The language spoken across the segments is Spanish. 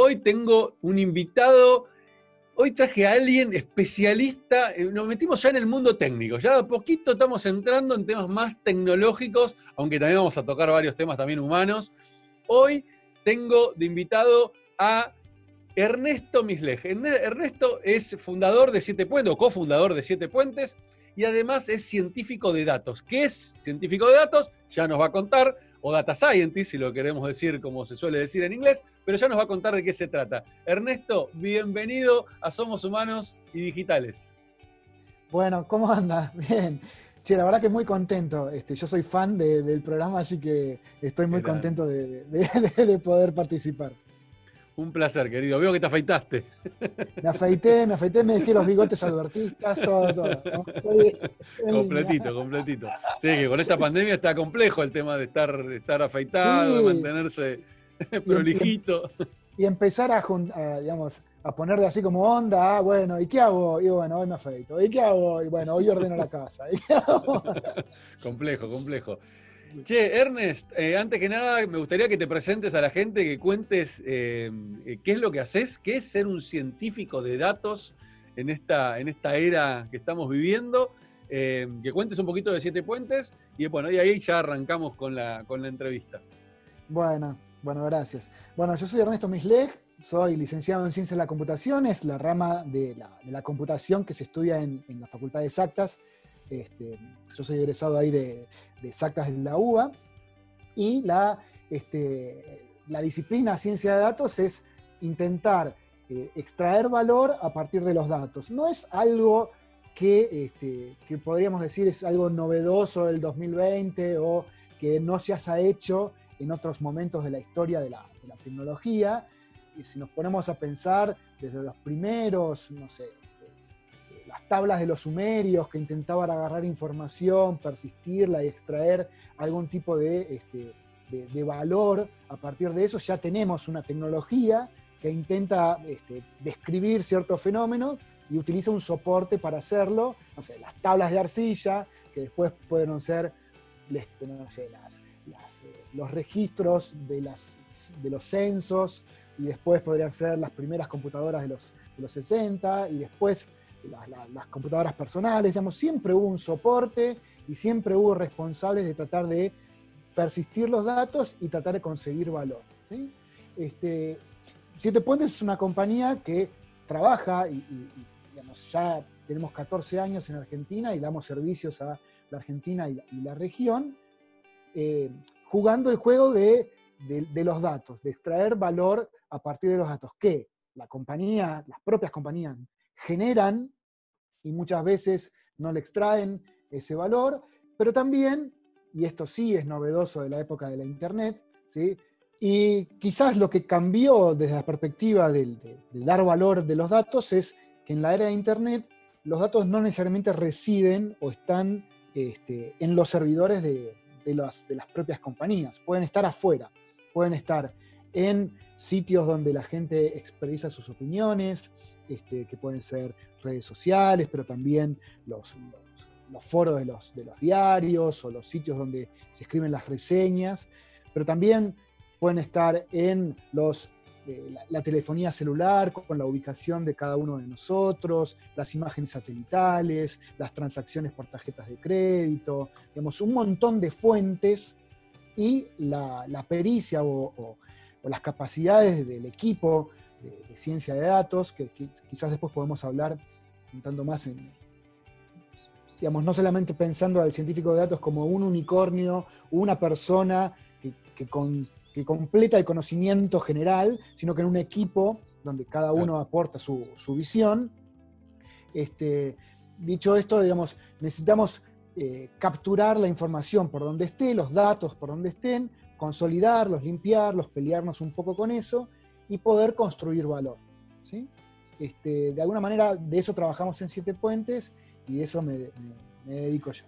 Hoy tengo un invitado, hoy traje a alguien especialista, eh, nos metimos ya en el mundo técnico, ya a poquito estamos entrando en temas más tecnológicos, aunque también vamos a tocar varios temas también humanos. Hoy tengo de invitado a Ernesto Mislej. Ernesto es fundador de Siete Puentes, o cofundador de Siete Puentes, y además es científico de datos. ¿Qué es científico de datos? Ya nos va a contar, o data scientist, si lo queremos decir como se suele decir en inglés, pero ya nos va a contar de qué se trata. Ernesto, bienvenido a Somos Humanos y Digitales. Bueno, ¿cómo anda? Bien. Sí, la verdad que muy contento. Este, yo soy fan del programa, así que estoy muy contento de poder participar. Un placer, querido. Veo que te afeitaste. Me afeité, me afeité, me dejé los bigotes albertistas, todo, todo. completito, completito. Sí, que con esta pandemia está complejo el tema de estar, estar afeitado, de mantenerse prolijito. Y, empezar a, digamos, a ponerle así como onda, ah, bueno, ¿y qué hago? Y bueno, hoy me afeito. ¿Y qué hago? Y bueno, hoy ordeno la casa. complejo, complejo. Che, Ernest, eh, antes que nada me gustaría que te presentes a la gente, que cuentes eh, eh, qué es lo que haces, qué es ser un científico de datos en esta, en esta era que estamos viviendo, que cuentes un poquito de Siete Puentes y bueno, y ahí ya arrancamos con la, con la entrevista. Bueno, bueno, gracias. Bueno, yo soy Ernesto Misleg, soy licenciado en Ciencias de la Computación, es la rama de la, computación que se estudia en la Facultad de Exactas este, yo soy egresado ahí de, de la UBA. Y la, este, la disciplina ciencia de datos es intentar eh, extraer valor a partir de los datos. No es algo que, este, podríamos decir es algo novedoso del 2020 o que no se haya hecho en otros momentos de la historia de la, de la tecnología. Y si nos ponemos a pensar desde los primeros, no sé, las tablas de los sumerios que intentaban agarrar información, persistirla y extraer algún tipo de, este, de, valor. A partir de eso, ya tenemos una tecnología que intenta este, describir ciertos fenómenos y utiliza un soporte para hacerlo, no sé, las tablas de arcilla, que después pueden ser este, eh, los registros de, las, de los censos, y después podrían ser las primeras computadoras de los, de los 60, y después las computadoras personales, digamos, siempre hubo un soporte y siempre hubo responsables de tratar de persistir los datos y tratar de conseguir valor. Este, Siete Puentes es una compañía que trabaja y, ya tenemos 14 años en Argentina y damos servicios a la Argentina y la, región, eh, jugando el juego de, de, los datos, de extraer valor a partir de los datos que la compañía, las propias compañías generan y muchas veces no le extraen ese valor, pero también, y esto sí es novedoso de la época de la Internet, ¿sí? y quizás lo que cambió desde la perspectiva del, dar valor de los datos es que en la era de Internet los datos no necesariamente residen o están este, en los servidores de, las, de las propias compañías, pueden estar afuera, pueden estar en sitios donde la gente expresa sus opiniones, este, que pueden ser redes sociales, pero también los, los, foros de los, de los diarios o los sitios donde se escriben las reseñas, pero también pueden estar en los, eh, la, telefonía celular con la ubicación de cada uno de nosotros, las imágenes satelitales, las transacciones por tarjetas de crédito, digamos, un montón de fuentes y la, pericia o, o las capacidades del equipo de, ciencia de datos, que, quizás después podemos hablar contando más en, digamos, no solamente pensando al científico de datos como un unicornio, una persona que, que, completa el conocimiento general, sino que en un equipo donde cada uno aporta su, visión. Este, dicho esto, digamos, necesitamos eh, capturar la información por donde esté, los datos por donde estén, consolidarlos, limpiarlos, pelearnos un poco con eso y poder construir valor. ¿sí? Este, de alguna manera de eso trabajamos en Siete Puentes y de eso me, dedico yo.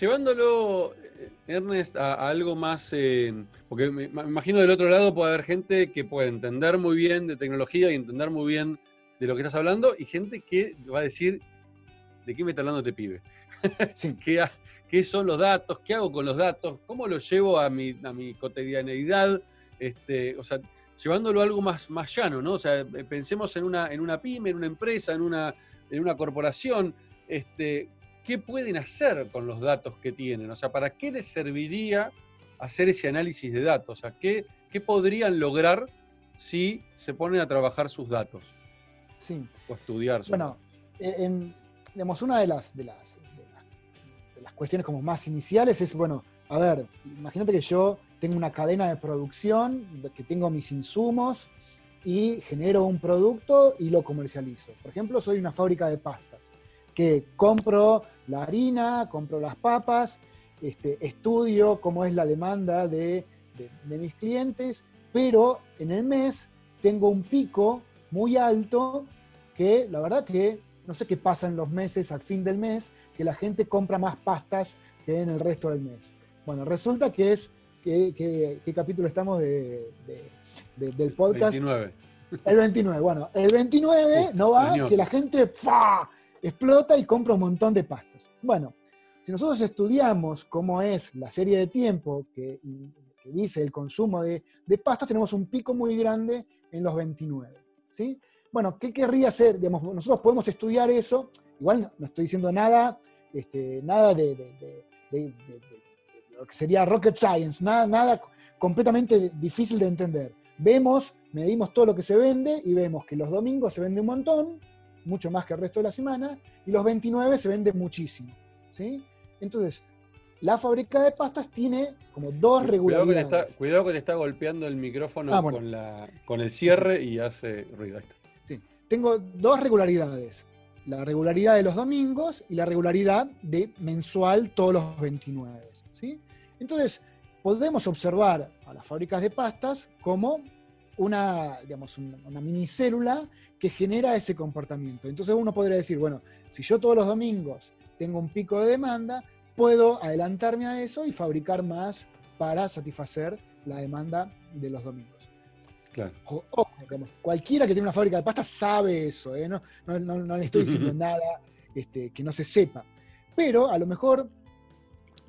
Llevándolo, eh, Ernest, a, algo más, eh, porque me, imagino del otro lado puede haber gente que puede entender muy bien de tecnología y entender muy bien de lo que estás hablando, y gente que va a decir, ¿de qué me está hablando este pibe? Sí. ¿Qué, qué son los datos, qué hago con los datos, cómo los llevo a mi, a mi cotidianeidad, este, o sea, llevándolo a algo más, más llano, ¿no? O sea, eh, pensemos en una, en una pyme, en una empresa, en una, en una corporación, este, ¿qué pueden hacer con los datos que tienen? O sea, ¿para qué les serviría hacer ese análisis de datos? O sea, ¿qué, qué podrían lograr si se ponen a trabajar sus datos? Sí. O estudiar. bueno, e, en, digamos, una de las, de las, las cuestiones como más iniciales es, bueno, a ver, imagínate que yo tengo una cadena de producción, que tengo mis insumos y genero un producto y lo comercializo. Por ejemplo, soy una fábrica de pastas, que compro la harina, compro las papas, este, estudio cómo es la demanda de, de mis clientes, pero en el mes tengo un pico muy alto que la verdad que no sé qué pasa en los meses, al fin del mes, que la gente compra más pastas que en el resto del mes. Bueno, resulta que es, ¿qué, capítulo estamos de, del podcast? 29. El 29, bueno, el 29 no va que la gente ¡fa! explota y compra un montón de pastas. Bueno, si nosotros estudiamos cómo es la serie de tiempo que, dice el consumo de, de pastas, tenemos un pico muy grande en los 29. ¿sí? Bueno, ¿qué querría hacer? nosotros podemos estudiar eso, igual no, estoy diciendo nada, este, nada de, lo que sería rocket science, nada, nada completamente difícil de entender. Vemos, medimos todo lo que se vende y vemos que los domingos se vende un montón, mucho más que el resto de la semana, y los 29 se vende muchísimo. ¿sí? Entonces, la fábrica de pastas tiene como dos regularidades. Cuidado que te está, golpeando el micrófono ah, con, la, con el cierre y hace ruido tengo dos regularidades. La regularidad de los domingos y la regularidad de mensual todos los 29. ¿sí? Entonces, podemos observar a las fábricas de pastas como una, digamos, una minicélula que genera ese comportamiento. Entonces uno podría decir, bueno, si yo todos los domingos tengo un pico de demanda, puedo adelantarme a eso y fabricar más para satisfacer la demanda de los domingos. Ojo, cualquiera que tiene una fábrica de pasta sabe eso, ¿eh? no, le estoy diciendo nada este, que no se sepa. Pero a lo mejor,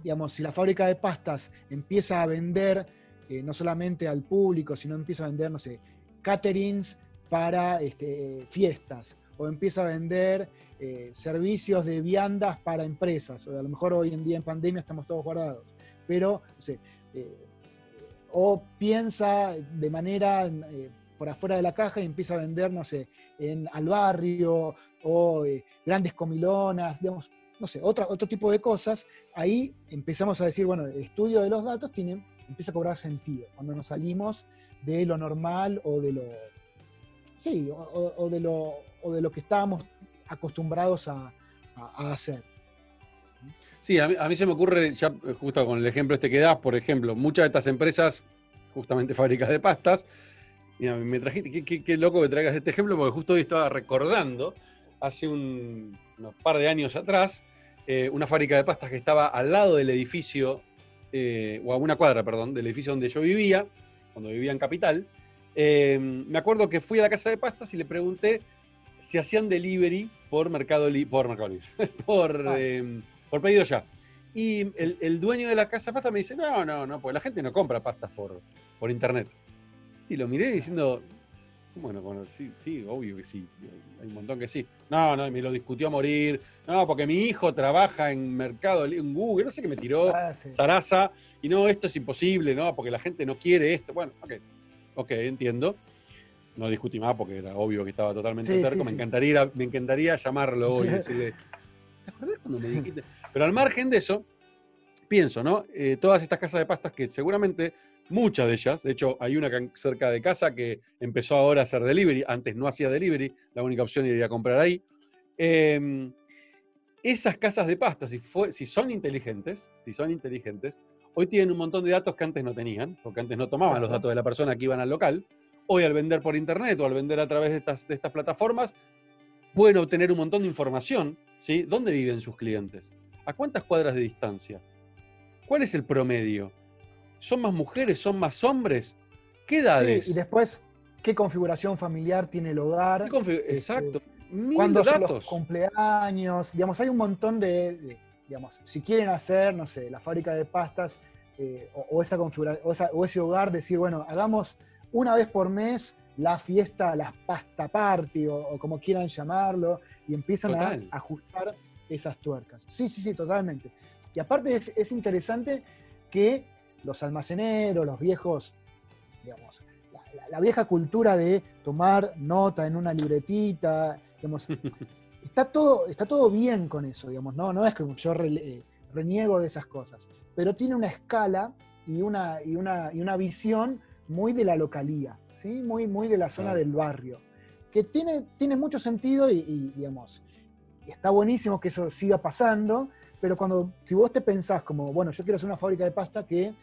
digamos, si la fábrica de pastas empieza a vender eh, no solamente al público, sino empieza a vender, no sé, caterings para este, fiestas, o empieza a vender eh, servicios de viandas para empresas, o a lo mejor hoy en día en pandemia estamos todos guardados, pero, no sé, o piensa de manera eh, por afuera de la caja y empieza a vender, no sé, en, al barrio o eh, grandes comilonas, digamos, no sé, otro, otro tipo de cosas, ahí empezamos a decir, bueno, el estudio de los datos tiene, empieza a cobrar sentido, cuando nos salimos de lo normal o de lo, sí, o, de, lo, o de lo que estábamos acostumbrados a hacer. Sí, a mí, se me ocurre, ya eh, justo con el ejemplo este que das, por ejemplo, muchas de estas empresas, justamente fábricas de pastas, me trajiste, qué, loco que traigas este ejemplo, porque justo hoy estaba recordando, hace un, unos par de años atrás, eh, una fábrica de pastas que estaba al lado del edificio, eh, o a una cuadra, perdón, del edificio donde yo vivía, cuando vivía en Capital. me acuerdo que fui a la casa de pastas y le pregunté si hacían delivery por Mercado, por Mercado Libre, por... Ah por pedido ya. Y el, dueño de la casa de pasta me dice, no, no, no, porque la gente no compra pastas por, por internet. Y lo miré diciendo, bueno, bueno, sí, sí, obvio que sí, hay un montón que sí. No, no, me lo discutió a morir. No, porque mi hijo trabaja en Mercado, en Google, no sé qué me tiró, ah, Sarasa, y no, esto es imposible, ¿no? Porque la gente no quiere esto. Bueno, ok, ok, entiendo. No discutí más porque era obvio que estaba totalmente cerca. me, encantaría, me encantaría llamarlo hoy y decirle, ¿te acordás cuando me dijiste? Pero al margen de eso, pienso, ¿no? Eh, todas estas casas de pastas que seguramente muchas de ellas, de hecho hay una cerca de casa que empezó ahora a hacer delivery, antes no hacía delivery, la única opción era ir a comprar ahí. Em, esas casas de pastas, si, si son inteligentes, si son inteligentes, hoy tienen un montón de datos que antes no tenían, porque antes no tomaban los datos de la persona que iban al local. Hoy al vender por internet o al vender a través de estas, de estas plataformas, pueden obtener un montón de información, ¿sí? ¿Dónde viven sus clientes? ¿A cuántas cuadras de distancia? ¿Cuál es el promedio? ¿Son más mujeres? ¿Son más hombres? ¿Qué edades? y después, ¿qué configuración familiar tiene el hogar? Este, Exacto. ¿Cuándo son los cumpleaños? Digamos, hay un montón de, digamos, si quieren hacer, no sé, la fábrica de pastas eh, o, esa o, ese hogar, decir, bueno, hagamos una vez por mes la fiesta, la pasta party o, como quieran llamarlo, y empiezan a ajustar esas tuercas. Sí, sí, sí, totalmente. Y aparte es, interesante que los almaceneros, los viejos, digamos, la, vieja cultura de tomar nota en una libretita, digamos, está todo, está todo bien con eso, digamos, no, no es que yo eh, reniego de esas cosas, pero tiene una escala y una, y una, y una visión muy de la localía, ¿sí? muy, muy de la zona del barrio, que tiene, tiene mucho sentido y, digamos, está buenísimo que eso siga pasando, pero cuando, si vos te pensás como, bueno, yo quiero hacer una fábrica de pasta que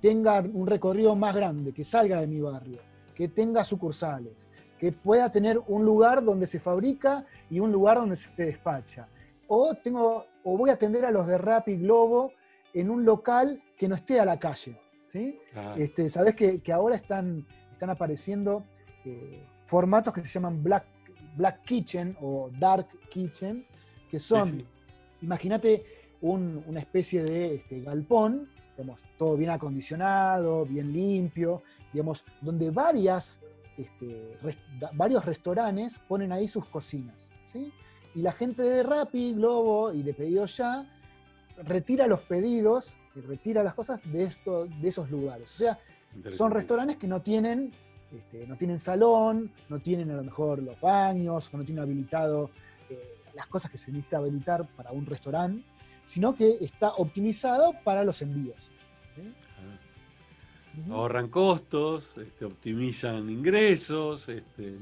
tenga un recorrido más grande, que salga de mi barrio, que tenga sucursales, que pueda tener un lugar donde se fabrica y un lugar donde se despacha. O, tengo, o voy a atender a los de Rappi Globo en un local que no esté a la calle. ¿sí? Este, Sabes que, ahora están, están apareciendo eh, formatos que se llaman Black, Black Kitchen o Dark Kitchen, que son, imagínate, una especie de este, galpón, digamos, todo bien acondicionado, bien limpio, digamos, donde varias este, varios restaurantes ponen ahí sus cocinas. Y la gente de Rappi, Globo y de Pedido Ya retira los pedidos y retira las cosas de, esto, de esos lugares. O sea, son restaurantes que no tienen, este, no tienen salón, no tienen a lo mejor los baños, o no tienen habilitado eh, las cosas que se necesita habilitar para un restaurante, sino que está optimizado para los envíos ahorran costos, este, optimizan ingresos, este,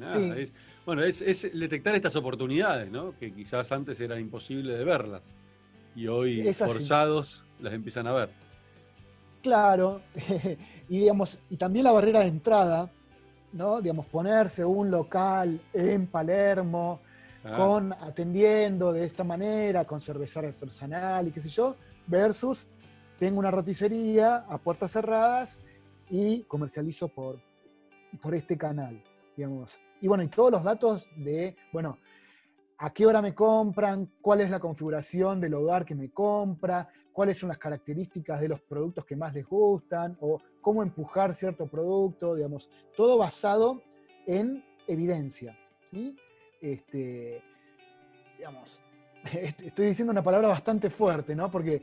bueno, es, detectar estas oportunidades, ¿no? Que quizás antes era imposible de verlas y hoy forzados las empiezan a ver. Claro, y digamos, y también la barrera de entrada, ¿no? Digamos, ponerse un local en Palermo, ah. con atendiendo de esta manera, con cerveza artesanal y qué sé yo, versus tengo una roticería a puertas cerradas y comercializo por, por este canal, digamos. Y bueno, y todos los datos de, bueno, a qué hora me compran, cuál es la configuración del hogar que me compra, cuáles son las características de los productos que más les gustan, o cómo empujar cierto producto, digamos, todo basado en evidencia. ¿sí? Este, digamos, estoy diciendo una palabra bastante fuerte, ¿no? Porque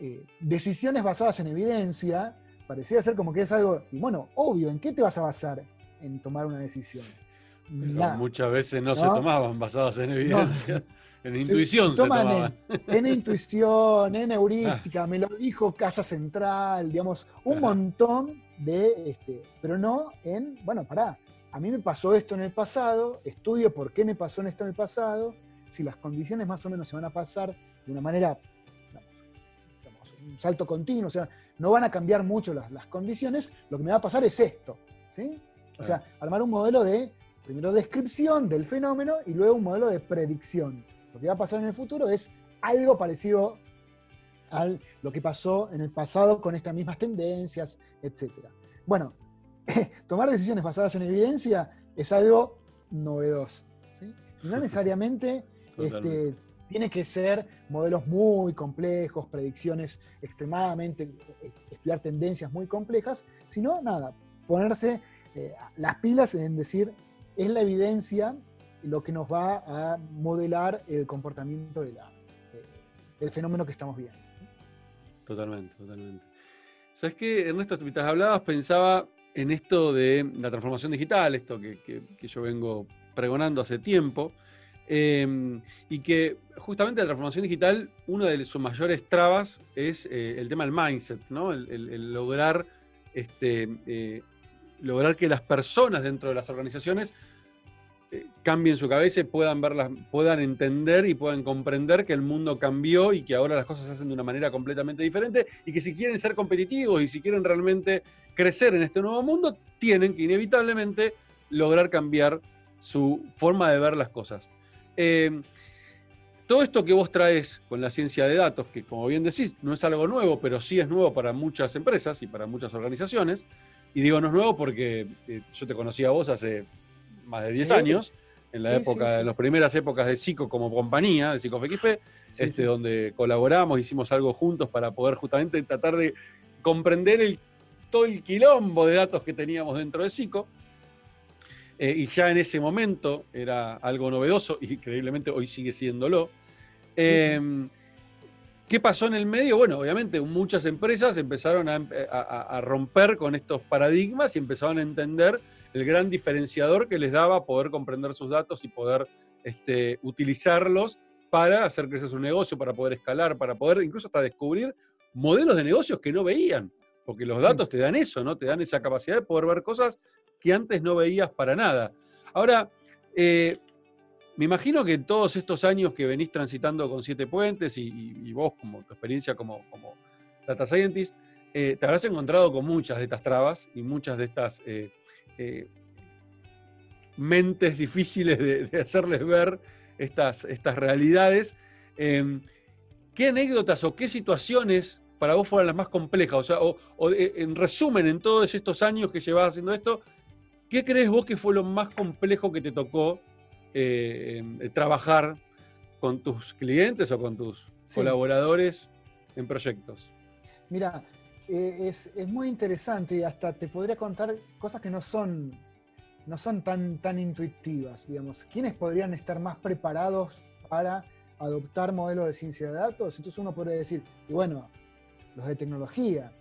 eh, decisiones basadas en evidencia parecía ser como que es algo, y bueno, obvio, ¿en qué te vas a basar en tomar una decisión? muchas veces no, se tomaban basadas en evidencia. En intuición se, tomaban. En, intuición, en heurística, me lo dijo Casa Central, digamos, un montón de, este, pero no en, bueno, pará, a mí me pasó esto en el pasado, estudio por qué me pasó esto en el pasado, si las condiciones más o menos se van a pasar de una manera un salto continuo, o sea, no van a cambiar mucho las, condiciones, lo que me va a pasar es esto, ¿sí? O sea, armar un modelo de, primero, descripción del fenómeno y luego un modelo de predicción. Lo que va a pasar en el futuro es algo parecido a lo que pasó en el pasado con estas mismas tendencias, etc. Bueno, tomar decisiones basadas en evidencia es algo novedoso. No necesariamente este, tiene que ser modelos muy complejos, predicciones extremadamente, eh, estudiar tendencias muy complejas, sino nada, ponerse eh, las pilas en decir, es la evidencia lo que nos va a modelar el comportamiento del fenómeno que estamos viendo. Totalmente, totalmente. ¿Sabes qué, Ernesto? Mientras hablabas pensaba en esto de la transformación digital, esto que, yo vengo pregonando hace tiempo, Em, y que justamente la transformación digital, una de sus mayores trabas es eh, el tema del mindset, ¿no? el, lograr, este, eh, lograr que las personas dentro de las organizaciones cambien su cabeza y puedan, verlas, puedan entender y puedan comprender que el mundo cambió y que ahora las cosas se hacen de una manera completamente diferente y que si quieren ser competitivos y si quieren realmente crecer en este nuevo mundo, tienen que inevitablemente lograr cambiar su forma de ver las cosas. Eh, todo esto que vos traes con la ciencia de datos, que como bien decís, no es algo nuevo, pero sí es nuevo para muchas empresas y para muchas organizaciones, y digo no es nuevo porque eh, yo te conocí a vos hace más de 10 años, en la época, en las primeras épocas de Psico como compañía, de PsicoFXP, este, donde colaboramos, hicimos algo juntos para poder justamente tratar de comprender el, todo el quilombo de datos que teníamos dentro de Psico. Eh, y ya en ese momento era algo novedoso y increíblemente hoy sigue siéndolo. Em, ¿Qué pasó en el medio? Bueno, obviamente muchas empresas empezaron a, romper con estos paradigmas y empezaron a entender el gran diferenciador que les daba poder comprender sus datos y poder este, utilizarlos para hacer crecer su negocio, para poder escalar, para poder incluso hasta descubrir modelos de negocios que no veían, porque los datos te dan eso, ¿no? Te dan esa capacidad de poder ver cosas que antes no veías para nada. Ahora, eh, me imagino que en todos estos años que venís transitando con Siete Puentes y, vos, como tu experiencia como, como Data Scientist, eh, te habrás encontrado con muchas de estas trabas y muchas de estas eh, eh, mentes difíciles de, hacerles ver estas, estas realidades. Em, ¿Qué anécdotas o qué situaciones para vos fueron las más complejas? O sea, o, en resumen, en todos estos años que llevas haciendo esto, ¿qué crees vos que fue lo más complejo que te tocó eh, trabajar con tus clientes o con tus colaboradores en proyectos? Mira, eh, es, muy interesante y hasta te podría contar cosas que no son, no son tan, tan intuitivas, digamos. ¿Quiénes podrían estar más preparados para adoptar modelos de ciencia de datos? Entonces uno podría decir, y bueno, los de tecnología.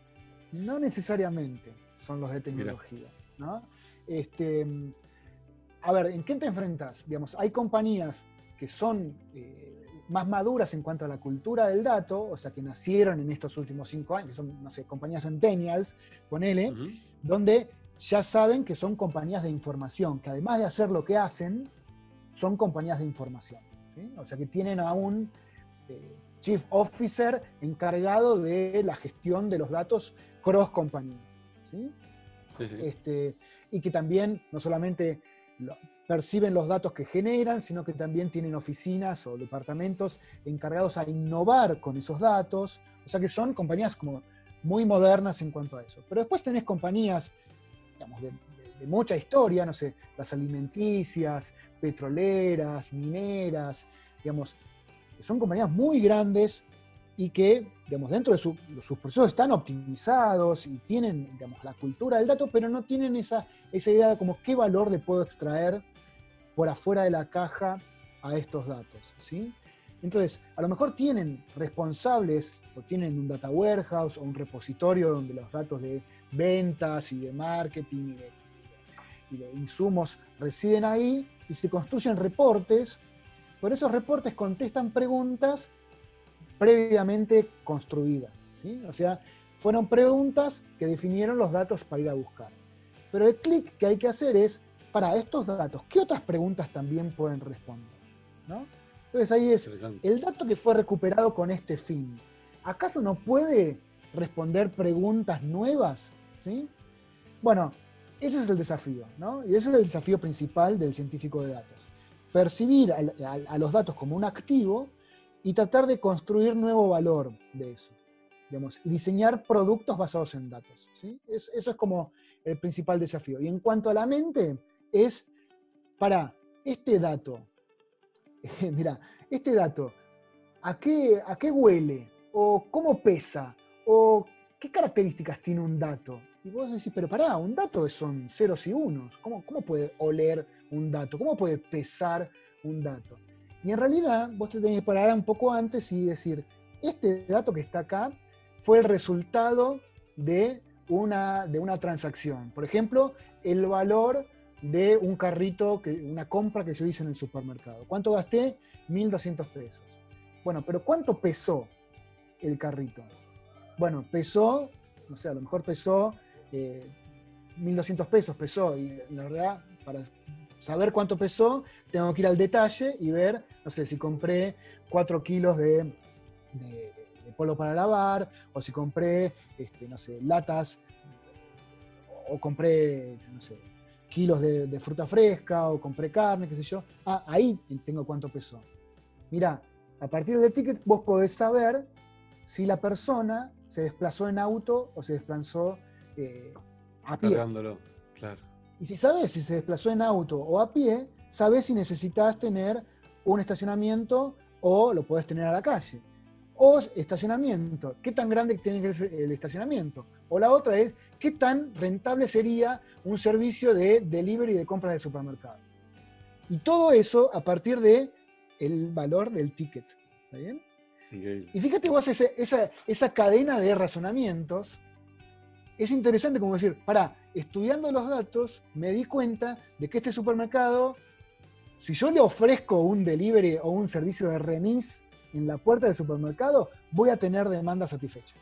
No necesariamente son los de tecnología, ¿no? Este, a ver, ¿en qué te enfrentas? Digamos, hay compañías que son eh, más maduras en cuanto a la cultura del dato, o sea, que nacieron en estos últimos cinco años, que son, no sé, compañías centennials, ponele, donde ya saben que son compañías de información, que además de hacer lo que hacen, son compañías de información. O sea, que tienen a un eh, chief officer encargado de la gestión de los datos cross compañía. ¿sí? Este, y que también no solamente perciben los datos que generan, sino que también tienen oficinas o departamentos encargados a innovar con esos datos. O sea que son compañías como muy modernas en cuanto a eso. Pero después tenés compañías, digamos, de, mucha historia, no sé, las alimenticias, petroleras, mineras, digamos, que son compañías muy grandes y que, digamos, dentro de sus procesos están optimizados y tienen, digamos, la cultura del dato, pero no tienen esa, esa idea de como qué valor le puedo extraer por afuera de la caja a estos datos, ¿sí? Entonces, a lo mejor tienen responsables o tienen un data warehouse o un repositorio donde los datos de ventas y de marketing y de, insumos residen ahí y se construyen reportes. Por esos reportes contestan preguntas previamente construidas. ¿sí? O sea, fueron preguntas que definieron los datos para ir a buscar. Pero el clic que hay que hacer es para estos datos, ¿qué otras preguntas también pueden responder? Entonces ahí es el dato que fue recuperado con este fin. ¿Acaso no puede responder preguntas nuevas? ¿Sí? Bueno, ese es el desafío, ¿no? Y ese es el desafío principal del científico de datos. Percibir a, los datos como un activo y tratar de construir nuevo valor de eso. Digamos, y diseñar productos basados en datos. ¿sí? eso es como el principal desafío. Y en cuanto a la mente, es para este dato. Mira, este dato, ¿a qué, ¿a qué huele? ¿O cómo pesa? ¿O qué características tiene un dato? Y vos decís, pero pará, un dato son ceros y unos. ¿Cómo, cómo puede oler un dato? ¿Cómo puede pesar un dato? Y en realidad vos te tenés que parar un poco antes y decir, este dato que está acá fue el resultado de una, de una transacción. Por ejemplo, el valor de un carrito, que, una compra que yo hice en el supermercado. ¿Cuánto gasté? 1.200 pesos. Bueno, pero ¿cuánto pesó el carrito? Bueno, pesó, no sé, a lo mejor pesó 1.200 eh, pesos, pesó, y la verdad, para saber cuánto pesó, tengo que ir al detalle y ver, no sé, si compré 4 kilos de, de, para lavar, o si compré, este, no sé, latas, o compré, no sé, kilos de, fruta fresca o compré carne, qué sé yo. Ah, ahí tengo cuánto pesó. Mirá, a partir del ticket vos podés saber si la persona se desplazó en auto o se desplazó eh, a pie. claro. Y si sabes si se desplazó en auto o a pie, sabes si necesitas tener un estacionamiento o lo puedes tener a la calle. O estacionamiento, ¿qué tan grande tiene que ser el estacionamiento? O la otra es, ¿qué tan rentable sería un servicio de delivery de compras de supermercado? Y todo eso a partir de el valor del ticket. ¿Está bien? Y fíjate vos esa, esa cadena de razonamientos, es interesante como decir, para, estudiando los datos, me di cuenta de que este supermercado, si yo le ofrezco un delivery o un servicio de remis en la puerta del supermercado, voy a tener demanda satisfecha.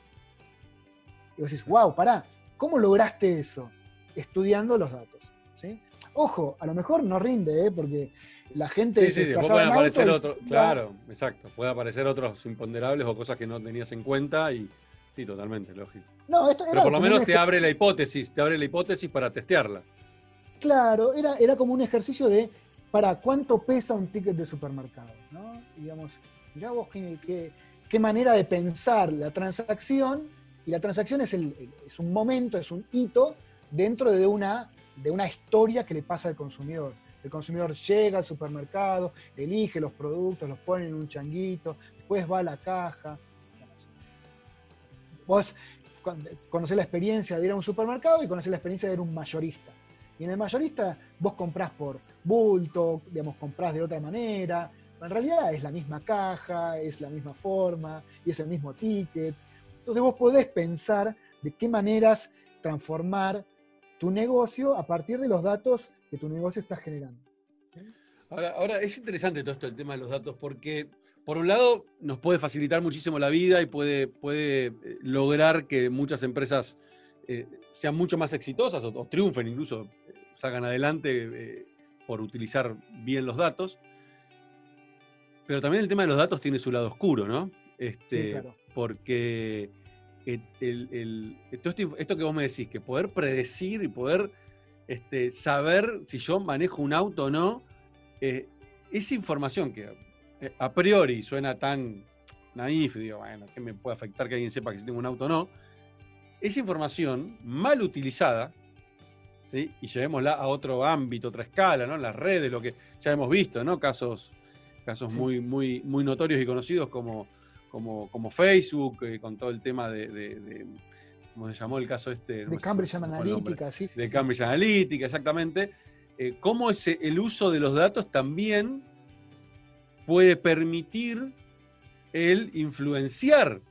Y vos decís, wow, pará, ¿cómo lograste eso? Estudiando los datos. ¿sí? Ojo, a lo mejor no rinde, ¿eh? porque la gente. Sí, sí, sí. pueden aparecer otros. Claro, exacto. Puede aparecer otros imponderables o cosas que no tenías en cuenta y. Sí, totalmente, lógico. No, esto Pero por lo menos te abre la hipótesis, te abre la hipótesis para testearla. Claro, era, era como un ejercicio de para cuánto pesa un ticket de supermercado, ¿no? Digamos, mirá vos qué, qué, manera de pensar la transacción, y la transacción es, el, es un momento, es un hito dentro de una, de una historia que le pasa al consumidor. El consumidor llega al supermercado, elige los productos, los pone en un changuito, después va a la caja. Vos conocés la experiencia de ir a un supermercado y conocés la experiencia de ir a un mayorista. Y en el mayorista vos comprás por bulto, digamos, comprás de otra manera. En realidad es la misma caja, es la misma forma y es el mismo ticket. Entonces vos podés pensar de qué maneras transformar tu negocio a partir de los datos que tu negocio está generando. Ahora, es interesante todo esto el tema de los datos porque, por un lado, nos puede facilitar muchísimo la vida y puede, puede eh, lograr que muchas empresas eh, sean mucho más exitosas o, triunfen, incluso eh, salgan adelante por utilizar bien los datos. Pero también el tema de los datos tiene su lado oscuro, ¿no? Este, sí, claro. Porque el, esto, esto, que vos me decís, que poder predecir y poder este, saber si yo manejo un auto o no, eh, esa información que eh, a priori suena tan naif, digo, bueno, ¿qué me puede afectar que alguien sepa que si tengo un auto o no? Esa información mal utilizada, ¿sí? y llevémosla a otro ámbito, otra escala, ¿no? Las redes, lo que ya hemos visto, ¿no? Casos, casos muy, muy, muy notorios y conocidos como, como, como Facebook, eh, con todo el tema de como se llamó el caso este. de Cambridge Analytica, sí, De Cambridge Analytica, exactamente. Eh, cómo ese, el uso de los datos también puede permitir el influenciar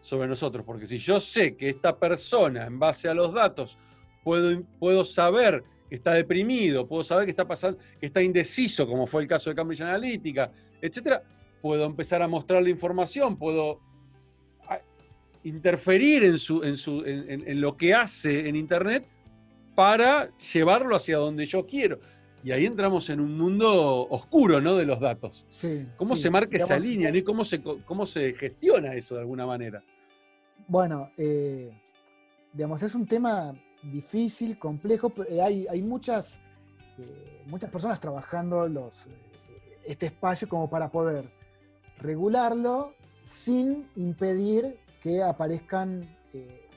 sobre nosotros. Porque si yo sé que esta persona, en base a los datos, puedo, puedo saber que está deprimido, puedo saber que está pasando, que está indeciso, como fue el caso de Cambridge Analytica, etcétera, puedo empezar a mostrar la información, puedo interferir en, su, en, su, en, lo que hace en Internet para llevarlo hacia donde yo quiero. Y ahí entramos en un mundo oscuro, ¿no? De los datos. ¿Cómo se marca esa línea? ¿Y cómo se, cómo se gestiona eso de alguna manera? Bueno, eh, digamos, es un tema difícil, complejo, pero hay, hay muchas, eh, muchas personas trabajando los, este espacio como para poder regularlo sin impedir que aparezcan eh,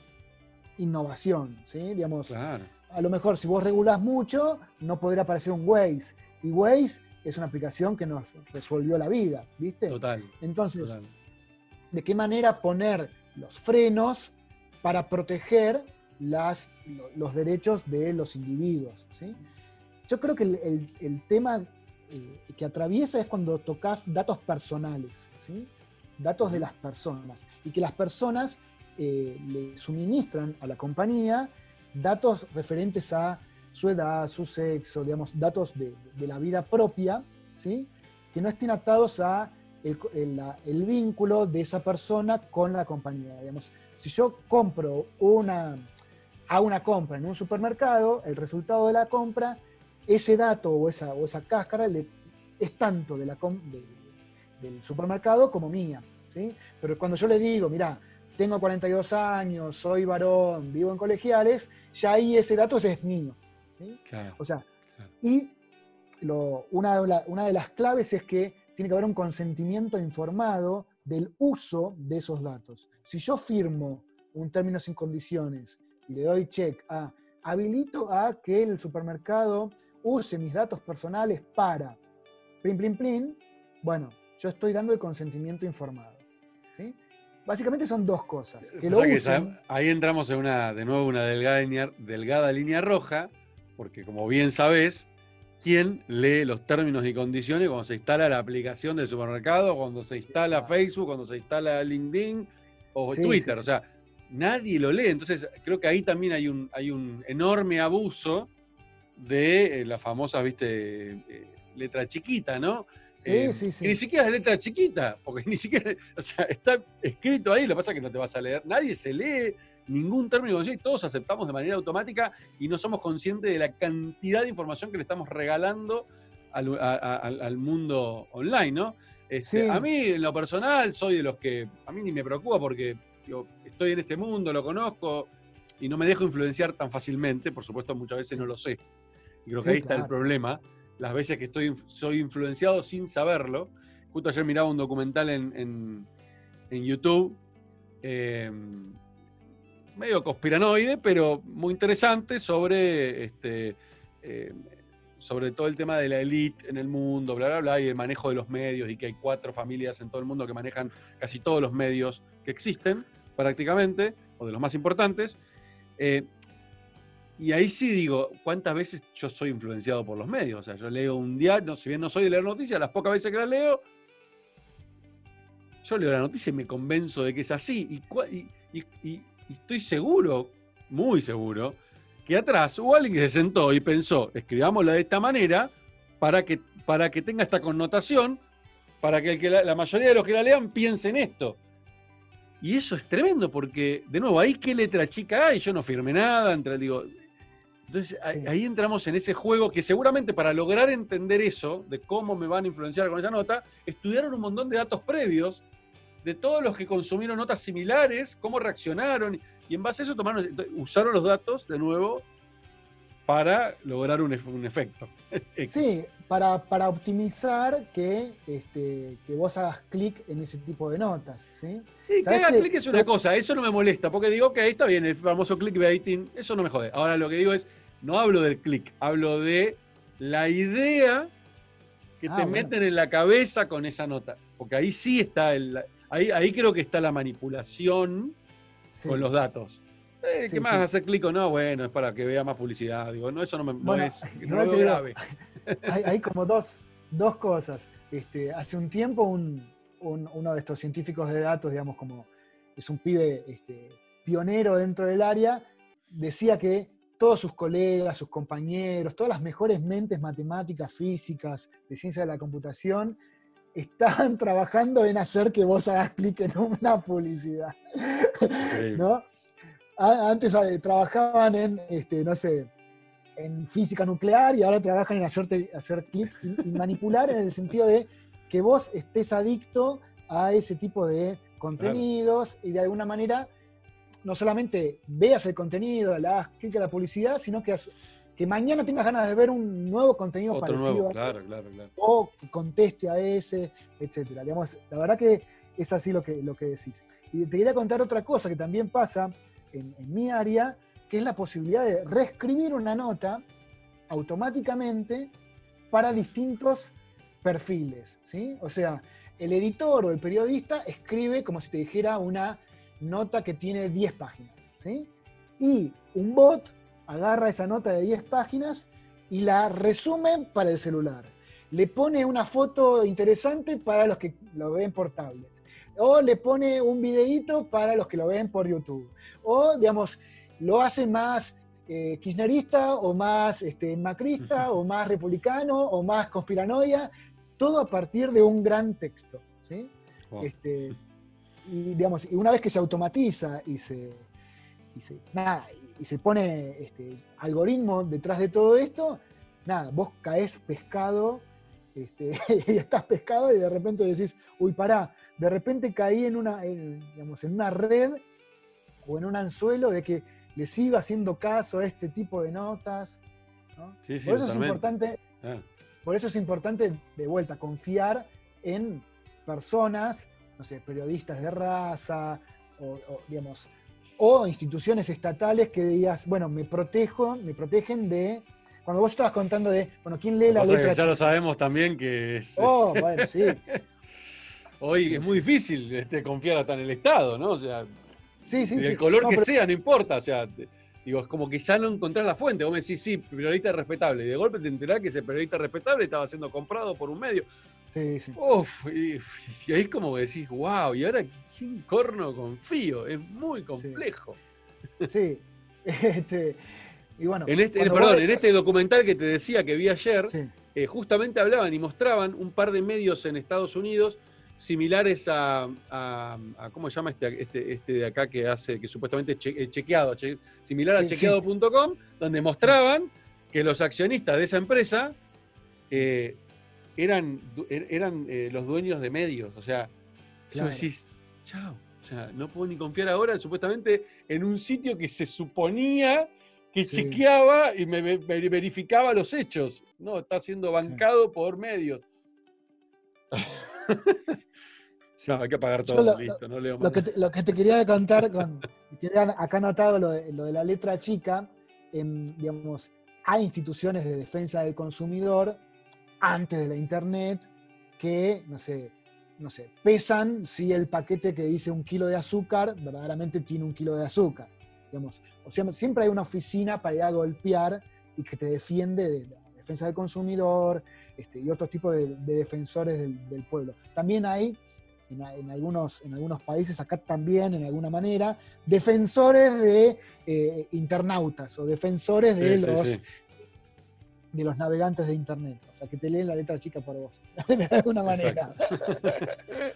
innovación, ¿sí? Digamos, a lo mejor si vos regulás mucho, no podrá aparecer un Waze. Y Waze es una aplicación que nos resolvió la vida, ¿viste? Total. Entonces, ¿de qué manera poner los frenos para proteger las, los derechos de los individuos? ¿sí? Yo creo que el, tema eh, que atraviesa es cuando tocas datos personales. ¿sí? datos de las personas y que las personas eh, le suministran a la compañía datos referentes a su edad, su sexo, digamos, datos de, la vida propia, ¿sí? que no estén atados a el, vínculo de esa persona con la compañía. Digamos, si yo compro una, a una compra en un supermercado, el resultado de la compra, ese dato o esa, o esa cáscara le, es tanto de la, de, del supermercado como mía. ¿sí? Pero cuando yo le digo, mira, tengo 42 años, soy varón, vivo en colegiales, ya ahí ese dato es mío. ¿sí? o sea, y una, de las claves es que tiene que haber un consentimiento informado del uso de esos datos. Si yo firmo un término sin condiciones le doy check a habilito a que el supermercado use mis datos personales para plin, plin, plin, bueno, yo estoy dando el consentimiento informado. ¿sí? Básicamente son dos cosas. Que lo usen, ahí entramos en una, de nuevo, una delgada línea, delgada línea roja, porque como bien sabés, ¿quién lee los términos y condiciones cuando se instala la aplicación del supermercado, cuando se instala Facebook, cuando se instala LinkedIn o Twitter? O sea, nadie lo lee. Entonces, creo que ahí también hay un, hay un enorme abuso de eh, la famosa, viste, eh, letra chiquita, ¿no? Sí, eh, sí, sí. ni siquiera es letra chiquita, porque ni siquiera, o sea, está escrito ahí, lo que pasa es que no te vas a leer. Nadie se lee ningún término y todos aceptamos de manera automática y no somos conscientes de la cantidad de información que le estamos regalando al, mundo online, ¿no? Este, a mí, en lo personal, soy de los que a mí ni me preocupa porque yo estoy en este mundo, lo conozco y no me dejo influenciar tan fácilmente. Por supuesto, muchas veces no lo sé. Y creo que ahí está el problema. Las veces que estoy, soy influenciado sin saberlo. Justo ayer miraba un documental en, YouTube, em, medio conspiranoide, pero muy interesante sobre, este, em, sobre todo el tema de la élite en el mundo, bla, bla, bla, y el manejo de los medios, y que hay cuatro familias en todo el mundo que manejan casi todos los medios que existen, prácticamente, o de los más importantes. Eh, y ahí sí digo, ¿cuántas veces yo soy influenciado por los medios? O sea, yo leo un diario, si bien no soy de leer noticias, las pocas veces que las leo, yo leo la noticia y me convenzo de que es así. Y, estoy seguro, muy seguro, que atrás hubo alguien que se sentó y pensó, escribámosla de esta manera para que, para que tenga esta connotación, para que, la, la, mayoría de los que la lean piensen esto. Y eso es tremendo, porque, de nuevo, ahí qué letra chica hay, yo no firmé nada, entre, digo, entonces ahí entramos en ese juego que seguramente para lograr entender eso, de cómo me van a influenciar con esa nota, estudiaron un montón de datos previos de todos los que consumieron notas similares, cómo reaccionaron, y en base a eso tomaron, usaron los datos de nuevo para lograr un, efecto. sí, para, para, optimizar que, este, que vos hagas clic en ese tipo de notas. Sí, sí que hagas clic es una cosa, eso no me molesta, porque digo que ahí está bien, el famoso clickbaiting, eso no me jode. Ahora lo que digo es, no hablo del clic, hablo de la idea que te ah, meten en la cabeza con esa nota. Porque ahí sí está, el, ahí, ahí creo que está la manipulación con los datos. Eh, ¿Qué más? ¿Hacer clic o no? Bueno, es para que vea más publicidad. Digo, no, eso no, me, es no grave. Hay, como dos, dos cosas. Este, hace un tiempo uno de estos científicos de datos, digamos, como es un pibe este, pionero dentro del área, decía que todos sus colegas, sus compañeros, todas las mejores mentes matemáticas, físicas, de ciencia de la computación, estaban trabajando en hacer que vos hagas clic en una publicidad. ¿No? Antes eh, trabajaban en, este, no sé, en física nuclear y ahora trabajan en hacerte, hacer clic y, manipular en el sentido de que vos estés adicto a ese tipo de contenidos y de alguna manera no solamente veas el contenido, le hagas clic a la publicidad, sino que, que mañana tengas ganas de ver un nuevo contenido parecido claro, claro, claro. o que conteste a ese, etcétera. Digamos, la verdad que es así lo que, lo que decís. Y te quería contar otra cosa que también pasa en, mi área, que es la posibilidad de reescribir una nota automáticamente para distintos perfiles. ¿sí? O sea, el editor o el periodista escribe como si te dijera una nota que tiene 10 páginas. ¿sí? Y un bot agarra esa nota de 10 páginas y la resume para el celular. Le pone una foto interesante para los que lo ven por tablet o le pone un videíto para los que lo ven por YouTube. O, digamos, lo hace más eh, kirchnerista o más este, macrista o más republicano o más conspiranoia, todo a partir de un gran texto. ¿sí? Este, y, digamos, y una vez que se automatiza y se, y se, nada, y se pone este, algoritmo detrás de todo esto, nada, vos caes pescado este, y estás pescado y de repente decís, uy, pará, de repente caí en una, digamos, en una red o en un anzuelo de que le sigo haciendo caso a este tipo de notas. por eso es importante, ah. por eso es importante, de vuelta, confiar en personas, no sé, periodistas de raza, o, digamos, o instituciones estatales que digas, bueno, me protejo, me protegen de cuando vos estabas contando de, bueno, ¿quién lee la letra? ya lo sabemos también que es... Oh, bueno, sí. Hoy es muy difícil este, confiar hasta en el Estado, ¿no? O sea, sí, sí, el color que sea, no importa. O sea, digo, es como que ya no encontrás la fuente. Vos me decís, sí, periodista respetable. Y de golpe te enterás que ese periodista respetable estaba siendo comprado por un medio. Sí, sí. Uf, y, ahí es como que decís, wow, y ahora ¿quién corno confío? Es muy complejo. Sí. Este, y bueno, en este, perdón, en este documental que te decía que vi ayer, eh, justamente hablaban y mostraban un par de medios en Estados Unidos similares a, ¿cómo se llama este, este, este, de acá que hace, que supuestamente eh, chequeado, similar a chequeado.com, donde mostraban que los accionistas de esa empresa eh, eran, er, eran eh, los dueños de medios. O sea, claro. decís, chao. O sea, no puedo ni confiar ahora, supuestamente, en un sitio que se suponía que chequeaba y me, verificaba los hechos. No, está siendo bancado por medios. no, hay que apagar todo, listo, no leo más. Lo que, te, quería contar, con, acá anotado lo de, lo de, la letra chica, en, digamos, hay instituciones de defensa del consumidor antes de la internet que, no sé, no sé, pesan si el paquete que dice un kilo de azúcar verdaderamente tiene un kilo de azúcar. Digamos. O sea, siempre hay una oficina para ir a golpear y que te defiende de la defensa del consumidor, este, y otros tipos de, defensores del, pueblo. También hay, en, algunos, en algunos países, acá también, en alguna manera, defensores de eh, internautas o defensores de, los, de los navegantes de Internet. O sea, que te leen la letra chica por vos, de alguna manera.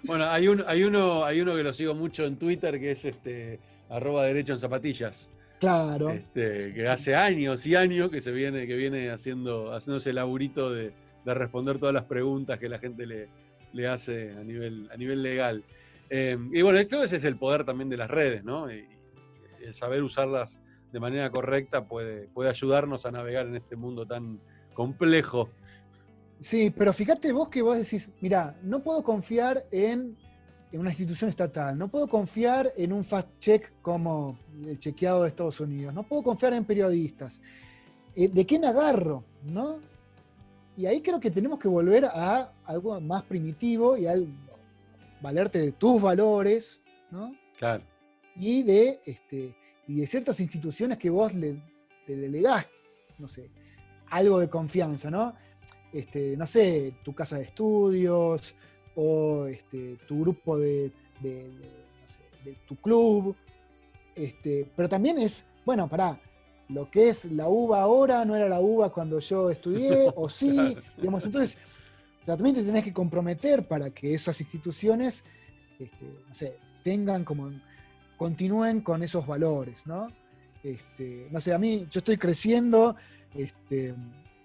bueno, hay, un, hay, uno, hay uno que lo sigo mucho en Twitter, que es este arroba derecho en zapatillas. Claro. Este, que hace años y años que se viene, que viene haciendo, haciéndose laburito de, de responder todas las preguntas que la gente le, le hace a nivel, a nivel legal. Eh, y bueno, creo que ese es el poder también de las redes, ¿no? Y, el saber usarlas de manera correcta puede, puede ayudarnos a navegar en este mundo tan complejo. Sí, pero fíjate vos que vos decís, mira, no puedo confiar en, en una institución estatal, no puedo confiar en un fast check como el chequeado de Estados Unidos, no puedo confiar en periodistas. Eh, ¿De qué me agarro? ¿no? Y ahí creo que tenemos que volver a algo más primitivo y al valerte de tus valores, ¿no? Claro. Y de, este, y de ciertas instituciones que vos le, le, das, no sé, algo de confianza, ¿no? Este, no sé, tu casa de estudios o este, tu grupo de, de, de tu club, este, pero también es, bueno, pará, lo que es la uva ahora no era la uva cuando yo estudié, o sí, digamos, entonces también te tenés que comprometer para que esas instituciones este, tengan como, continúen con esos valores, ¿no? Este, no sé, a mí, yo estoy creciendo, este,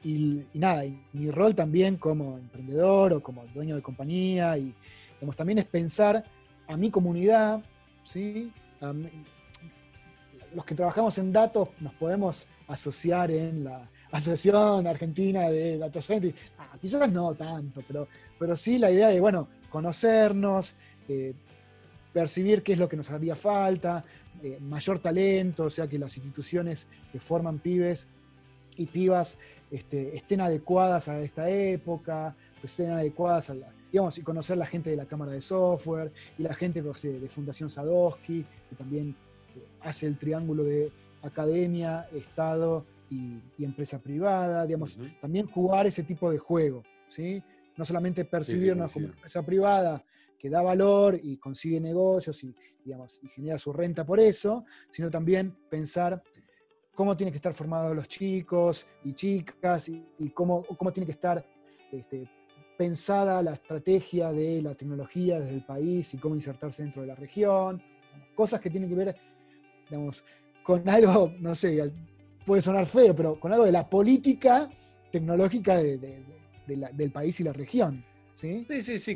y, nada, mi rol también como emprendedor o como dueño de compañía, y también es pensar a mi comunidad, ¿sí? los que trabajamos en datos nos podemos asociar en la Asociación Argentina de Data. Ah, quizás no tanto, pero, pero sí la idea de, bueno, conocernos, eh, percibir qué es lo que nos haría falta, eh, mayor talento, o sea, que las instituciones que forman pibes y pibas este, estén adecuadas a esta época, estén adecuadas a la, digamos, y conocer la gente de la Cámara de Software y la gente de Fundación Sadowski, que también hace el triángulo de academia, Estado y, empresa privada, digamos, también jugar ese tipo de juego, ¿sí? No solamente percibirnos como empresa privada que da valor y consigue negocios y, digamos, y genera su renta por eso, sino también pensar cómo tienen que estar formados los chicos y chicas y, cómo, cómo tiene que estar este, pensada la estrategia de la tecnología desde el país y cómo insertarse dentro de la región, cosas que tienen que ver digamos, con algo, no sé, puede sonar feo, pero con algo de la política tecnológica del país y la región. Sí, sí, sí, sí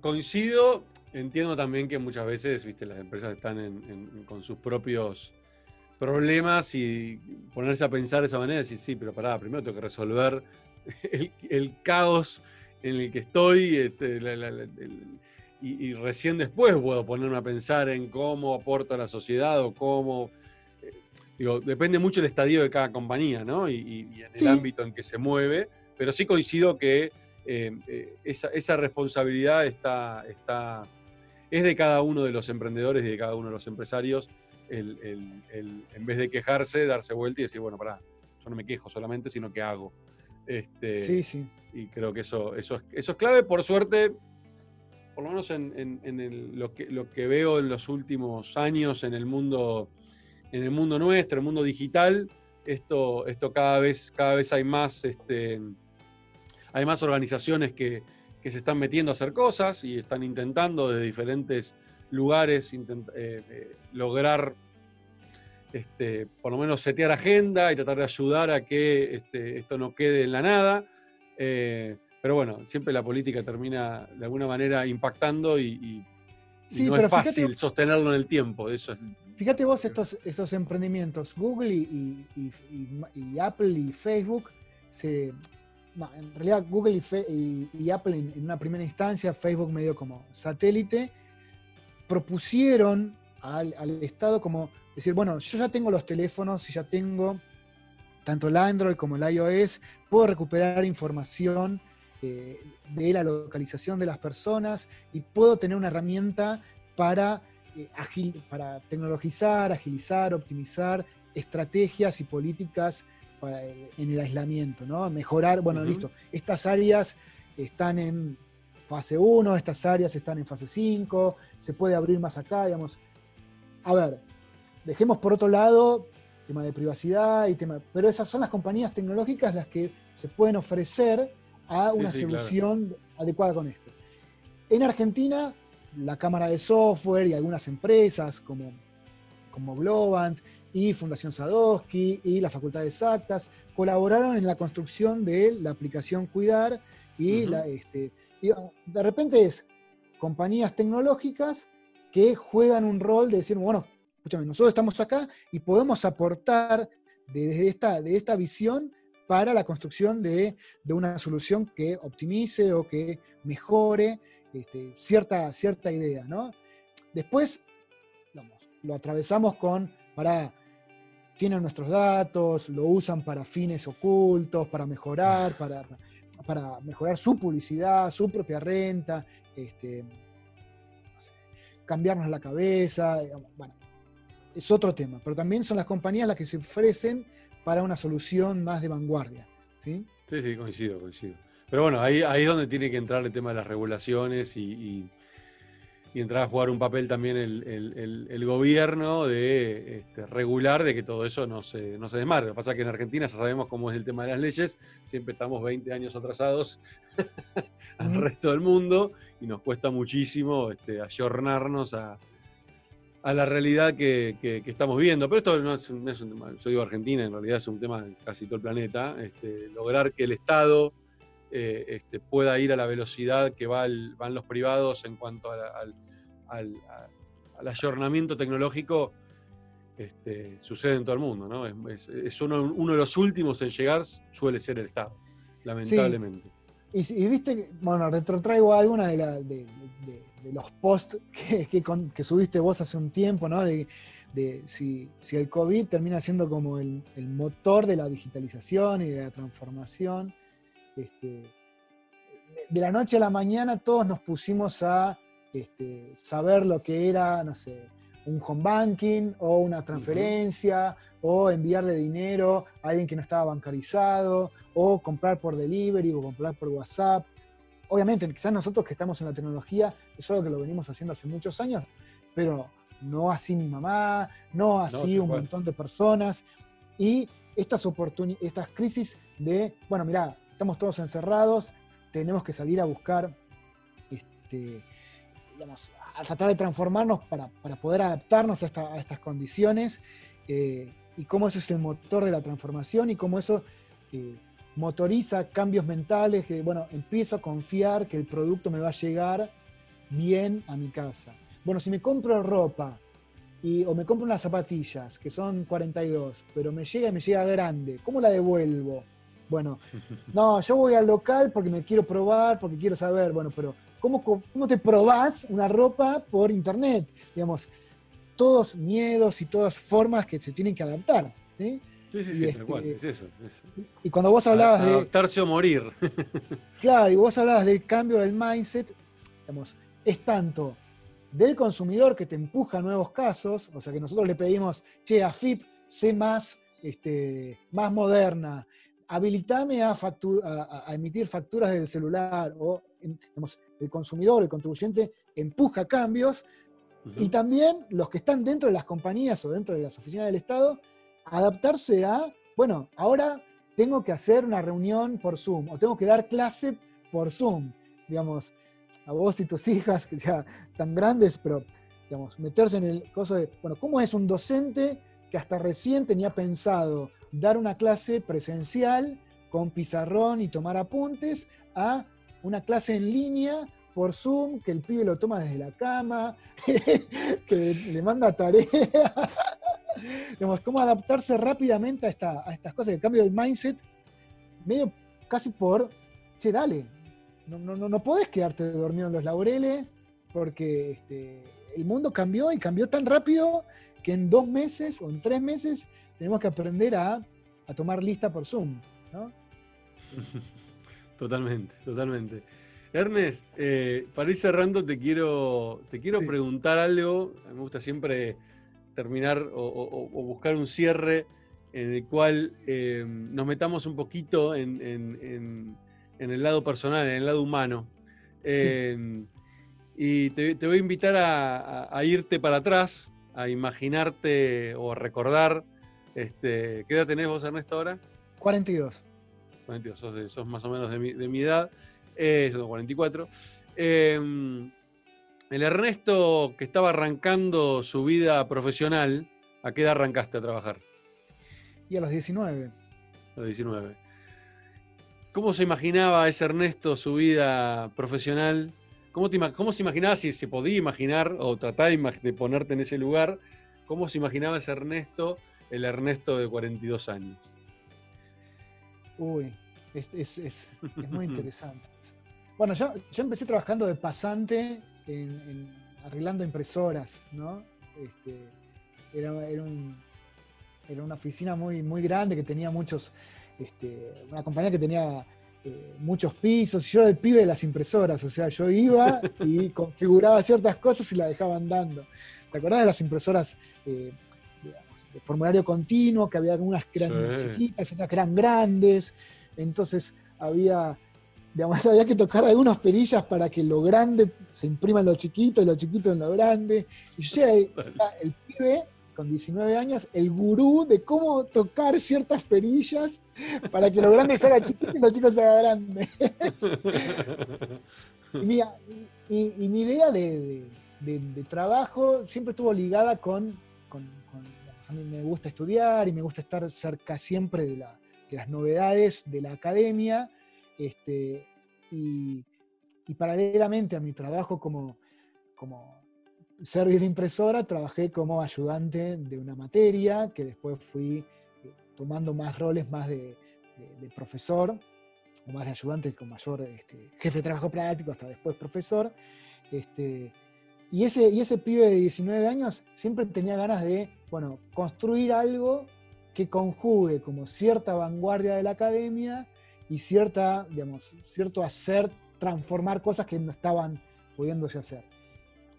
coincido. Entiendo también que muchas veces, viste, las empresas están con sus propios problemas y ponerse a pensar de esa manera, decir, sí, pero pará, primero tengo que resolver el, caos en el que estoy, este, y, recién después puedo ponerme a pensar en cómo aporto a la sociedad o cómo digo, depende mucho el estadio de cada compañía, ¿no? Y, en el ámbito en que se mueve, pero sí coincido que esa, responsabilidad está, está, es de cada uno de los emprendedores y de cada uno de los empresarios, en vez de quejarse, darse vuelta y decir, bueno, pará, yo no me quejo solamente, sino que hago. Este, sí, sí. Y creo que eso, eso, es, eso es clave. Por suerte, por lo menos en, lo, que, lo que veo en los últimos años en el mundo, en el mundo nuestro, el mundo digital, esto, esto cada, vez, cada vez hay más, este, hay más organizaciones que, se están metiendo a hacer cosas y están intentando de diferentes lugares eh, eh, lograr este, por lo menos setear agenda y tratar de ayudar a que este, esto no quede en la nada. Eh, pero bueno, siempre la política termina de alguna manera impactando y, no es fácil sostenerlo en el tiempo. Eso fíjate vos estos, estos emprendimientos, Google y, Apple y Facebook, se, en realidad Google y, Apple en, en, una primera instancia, Facebook medio como satélite, propusieron al, al Estado como decir, bueno, yo ya tengo los teléfonos y ya tengo tanto el Android como el iOS, puedo recuperar información eh, de la localización de las personas y puedo tener una herramienta para, eh, para tecnologizar, agilizar, optimizar estrategias y políticas en el aislamiento, ¿no? Mejorar, bueno, listo, estas áreas están en fase 1, estas áreas están en fase 5, se puede abrir más acá, digamos. A ver, dejemos por otro lado tema de privacidad y tema, pero esas son las compañías tecnológicas las que se pueden ofrecer a una solución adecuada con esto. En Argentina, la Cámara de Software y algunas empresas como, como Globant y Fundación Sadowski y la Facultad de Exactas colaboraron en la construcción de la aplicación Cuidar y, la, este, de repente es compañías tecnológicas que juegan un rol de decir, bueno, escúchame, nosotros estamos acá y podemos aportar desde esta, de esta visión para la construcción de, una solución que optimice o que mejore este, cierta, cierta idea, ¿no? Después, lo atravesamos con, para, tienen nuestros datos, lo usan para fines ocultos, para mejorar, para, para mejorar su publicidad, su propia renta, este, cambiarnos la cabeza, bueno, es otro tema, pero también son las compañías las que se ofrecen para una solución más de vanguardia. Sí, sí, sí coincido, coincido. Pero bueno, ahí, ahí es donde tiene que entrar el tema de las regulaciones y, entrar a jugar un papel también el, gobierno de este, regular de que todo eso no se, no se desmarque. Lo que pasa es que en Argentina ya sabemos cómo es el tema de las leyes, siempre estamos 20 años atrasados al resto del mundo y nos cuesta muchísimo este, ayornarnos a, a la realidad que, estamos viendo. Pero esto no es, un, tema, yo digo Argentina, en realidad es un tema de casi todo el planeta. Este, lograr que el Estado eh, este, pueda ir a la velocidad que van los privados en cuanto al, ayornamiento tecnológico este, sucede en todo el mundo. ¿no? Es, uno, de los últimos en llegar, suele ser el Estado, lamentablemente. Y, viste, bueno, retrotraigo algunas de, de, de los posts que, subiste vos hace un tiempo, ¿no? De, si, el COVID termina siendo como el, motor de la digitalización y de la transformación. Este, de la noche a la mañana todos nos pusimos a este, saber lo que era, no sé, un home banking o una transferencia o enviarle dinero a alguien que no estaba bancarizado o comprar por delivery o comprar por WhatsApp. Obviamente, quizás nosotros que estamos en la tecnología, es algo que lo venimos haciendo hace muchos años, pero no así mi mamá, no así un montón de personas. Y estas, estas crisis de, bueno, mira, estamos todos encerrados, tenemos que salir a buscar, este, digamos, a tratar de transformarnos para, poder adaptarnos a, estas condiciones, eh, y cómo eso es el motor de la transformación y cómo eso... Eh, motoriza cambios mentales, que bueno, empiezo a confiar que el producto me va a llegar bien a mi casa. Bueno, si me compro ropa y, o me compro unas zapatillas que son 42, pero me llega y me llega grande, ¿cómo la devuelvo? Bueno, no, yo voy al local porque me quiero probar, porque quiero saber, bueno, pero ¿cómo, cómo te probás una ropa por internet? Digamos, todos miedos y todas formas que se tienen que adaptar. ¿sí? Sí, sí, sí, este, es eso, Y cuando vos hablabas de. Adaptarse o morir. claro, y vos hablabas del cambio del mindset, digamos, es tanto del consumidor que te empuja a nuevos casos, o sea que nosotros le pedimos, che, a FIP, sé más, este, más moderna, habilitame a, a, emitir facturas del celular, o digamos, el consumidor, el contribuyente, empuja cambios, y también los que están dentro de las compañías o dentro de las oficinas del Estado adaptarse a, bueno, ahora tengo que hacer una reunión por Zoom o tengo que dar clase por Zoom, digamos, a vos y tus hijas que ya tan grandes, pero, digamos, meterse en el coso de, bueno, ¿cómo es un docente que hasta recién tenía pensado dar una clase presencial con pizarrón y tomar apuntes a una clase en línea por Zoom, que el pibe lo toma desde la cama, que le manda tarea. Digamos, cómo adaptarse rápidamente a, esta, a estas cosas, el cambio del mindset, medio casi por, che, dale, no, no, no podés quedarte dormido en los laureles, porque este, el mundo cambió y cambió tan rápido que en dos meses o en tres meses tenemos que aprender a, a tomar lista por Zoom, ¿no? Totalmente, totalmente. Ernest, eh, para ir cerrando te quiero, te quiero preguntar algo. Me gusta siempre terminar o, buscar un cierre en el cual eh, nos metamos un poquito en, el lado personal, en el lado humano. Em, y te, voy a invitar a, irte para atrás, a imaginarte o a recordar. Este, ¿Qué edad tenés vos, Ernesto, ahora? 42. 42, sos, sos más o menos de mi, de mi edad. Eh, yo tengo 44. El Ernesto que estaba arrancando su vida profesional, ¿a qué edad arrancaste a trabajar? Y a los 19. A los 19. ¿Cómo se imaginaba ese Ernesto su vida profesional? ¿Cómo, cómo se imaginaba, si se podía imaginar o tratar de ponerte en ese lugar, cómo se imaginaba ese Ernesto, el Ernesto de 42 años? Uy, es, es muy interesante. Bueno, yo, yo empecé trabajando de pasante arreglando impresoras, ¿no? Este, era, una oficina muy, muy grande que tenía muchos, este, una compañía que tenía eh, muchos pisos, y yo era el pibe de las impresoras, o sea, yo iba y configuraba ciertas cosas y la dejaba andando. ¿Te acordás de las impresoras eh, de formulario continuo, que había algunas que eran chiquitas, otras que eran grandes, entonces había digamos, había que tocar algunas perillas para que lo grande se imprima en lo chiquito y lo chiquito en lo grande. Y yo era el, pibe con 19 años, el gurú de cómo tocar ciertas perillas para que lo grande se haga chiquito y lo chico se haga grande. y, mi idea de, trabajo siempre estuvo ligada con, a mí me gusta estudiar y me gusta estar cerca siempre de, de las novedades de la academia este, y, paralelamente a mi trabajo como, como service de impresora, trabajé como ayudante de una materia, que después fui eh, tomando más roles más de, profesor, o más de ayudante con mayor este, jefe de trabajo práctico, hasta después profesor. Este, y, ese, y ese pibe de 19 años siempre tenía ganas de, bueno, construir algo que conjugue como cierta vanguardia de la academia y cierta, digamos, cierto hacer, transformar cosas que no estaban pudiéndose hacer.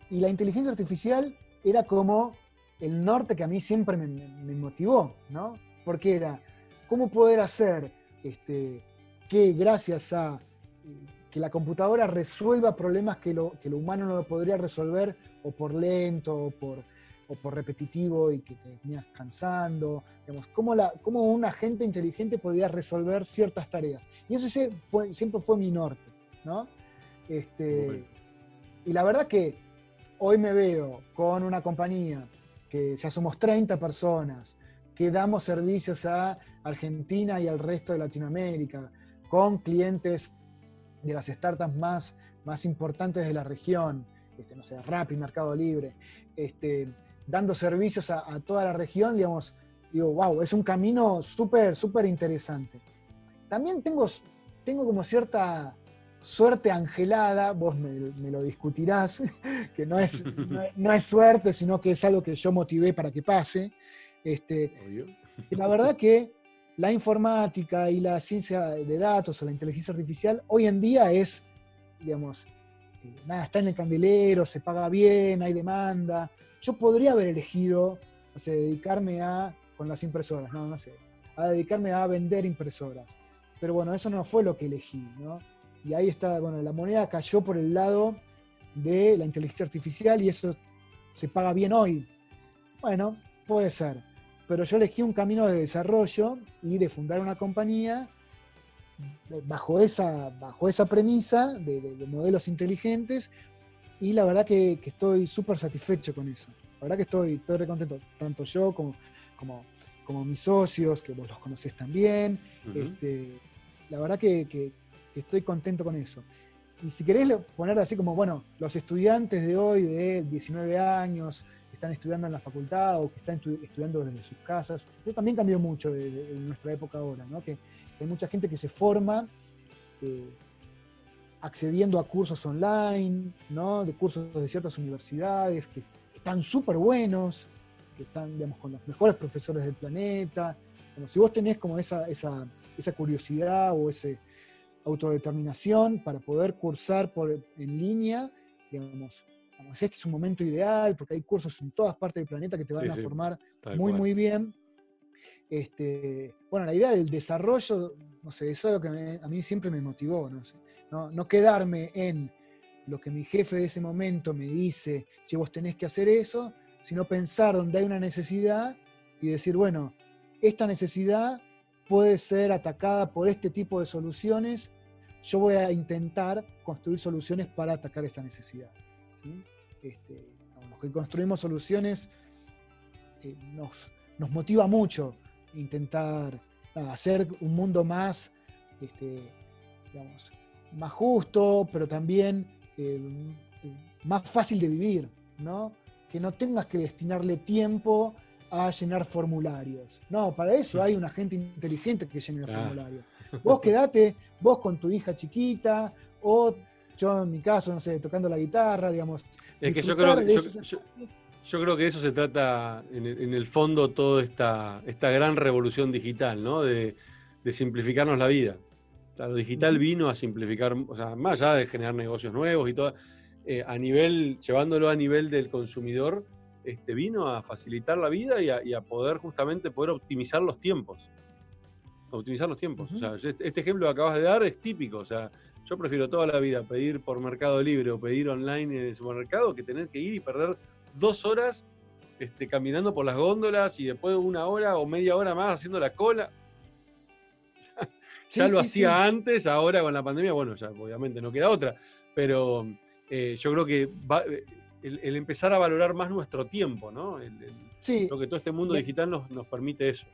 Y la inteligencia artificial era como el norte que a mí siempre me, motivó, ¿no? Porque era, ¿cómo poder hacer este, que gracias a que la computadora resuelva problemas que lo, que lo humano no lo podría resolver o por lento o por o por repetitivo y que te tenías cansando, digamos, cómo, la, cómo un agente inteligente podía resolver ciertas tareas. Y ese fue, siempre fue mi norte, ¿no? Este, y la verdad que hoy me veo con una compañía que ya somos 30 personas, que damos servicios a Argentina y al resto de Latinoamérica, con clientes de las startups más, más importantes de la región, este, no sé, y Mercado Libre, este, dando servicios a, toda la región, digamos, digo, wow, es un camino súper, súper interesante. También tengo, tengo como cierta suerte angelada, vos me, lo discutirás, que no es, no, es suerte, sino que es algo que yo motivé para que pase. Este, la verdad que la informática y la ciencia de datos o la inteligencia artificial hoy en día es, digamos, eh, nada, está en el candelero, se paga bien, hay demanda. Yo podría haber elegido, no sé, dedicarme a, con las impresoras, no, no sé, a dedicarme a vender impresoras. Pero bueno, eso no fue lo que elegí, ¿no? Y ahí está, bueno, la moneda cayó por el lado de la inteligencia artificial y eso se paga bien hoy. Bueno, puede ser. Pero yo elegí un camino de desarrollo y de fundar una compañía bajo esa, bajo esa premisa de, modelos inteligentes y la verdad que, estoy súper satisfecho con eso. La verdad que estoy, estoy re contento, tanto yo como, como, como mis socios, que vos los conocés también. este, la verdad que, estoy contento con eso. Y si querés poner así como, bueno, los estudiantes de hoy, de 19 años, que están estudiando en la facultad o que están estudiando desde sus casas, eso también cambió mucho de, nuestra época ahora, ¿no? Que hay mucha gente que se forma eh, accediendo a cursos online, ¿no? De cursos de ciertas universidades que están súper buenos, que están, digamos, con los mejores profesores del planeta. Bueno, si vos tenés como esa, esa esa curiosidad o esa autodeterminación para poder cursar por, en línea, digamos, este es un momento ideal porque hay cursos en todas partes del planeta que te van a formar muy, muy bien. Este, bueno, la idea del desarrollo, no sé, eso es lo que a mí siempre me motivó, no, sé, no, quedarme en lo que mi jefe de ese momento me dice, che, vos tenés que hacer eso, sino pensar donde hay una necesidad y decir, bueno, esta necesidad puede ser atacada por este tipo de soluciones, yo voy a intentar construir soluciones para atacar esta necesidad. Este, los que construimos soluciones eh, nos, motiva mucho intentar hacer un mundo más, este, más justo, pero también eh, más fácil de vivir, ¿no? que no tengas que destinarle tiempo a llenar formularios. No, para eso hay una gente inteligente que llene los formularios. Vos quedate, vos con tu hija chiquita, o yo en mi caso, no sé, tocando la guitarra, digamos. Es que yo creo que, yo, creo que eso se trata, en el, fondo, toda esta, esta gran revolución digital, ¿no? De, simplificarnos la vida. lo digital vino a simplificar, o sea, más allá de generar negocios nuevos y todo, eh, a nivel, llevándolo a nivel del consumidor, este, vino a facilitar la vida y a, poder justamente poder optimizar los tiempos. Optimizar los tiempos. Este, este ejemplo que acabas de dar es típico. O sea, yo prefiero toda la vida pedir por Mercado Libre o pedir online en el supermercado que tener que ir y perder dos horas este, caminando por las góndolas y después una hora o media hora más haciendo la cola. ya lo hacía antes, ahora con la pandemia, bueno, ya obviamente no queda otra, pero eh, yo creo que eh, el, empezar a valorar más nuestro tiempo, ¿no? sí. Lo que todo este mundo digital nos, nos, permite eso.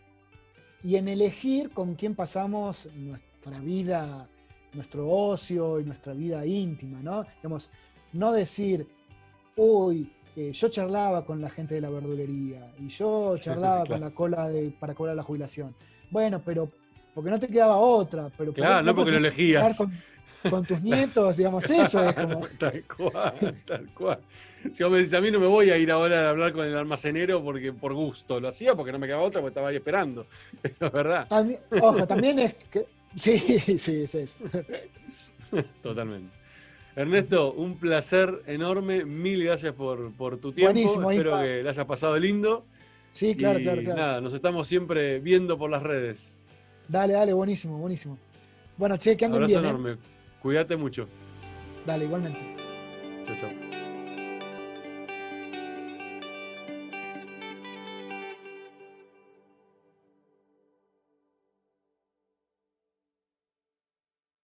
Y en elegir con quién pasamos nuestra vida, nuestro ocio y nuestra vida íntima, ¿no? Digamos, no decir, uy, eh, yo charlaba con la gente de la verdulería y yo charlaba con la cola de, para cobrar la jubilación. Bueno, pero porque no te quedaba otra. Pero claro, no porque lo elegías con tus nietos, digamos, eso es como. Tal cual, tal cual. Si vos me dices, a mí no me voy a ir ahora a hablar con el almacenero porque por gusto, lo hacía porque no me quedaba otra, porque estaba ahí esperando. Pero es verdad. ojo, también es que. Sí, sí, sí. Totalmente. Ernesto, un placer enorme. Mil gracias por, por tu tiempo. Buenísimo, Espero que le hayas pasado lindo. Sí, claro, claro, claro. Nada, nos estamos siempre viendo por las redes. Dale, dale, buenísimo, buenísimo. Bueno, che, que anden Abrazo bien. ¿eh? Cuídate mucho. Dale, igualmente. Chao, chao.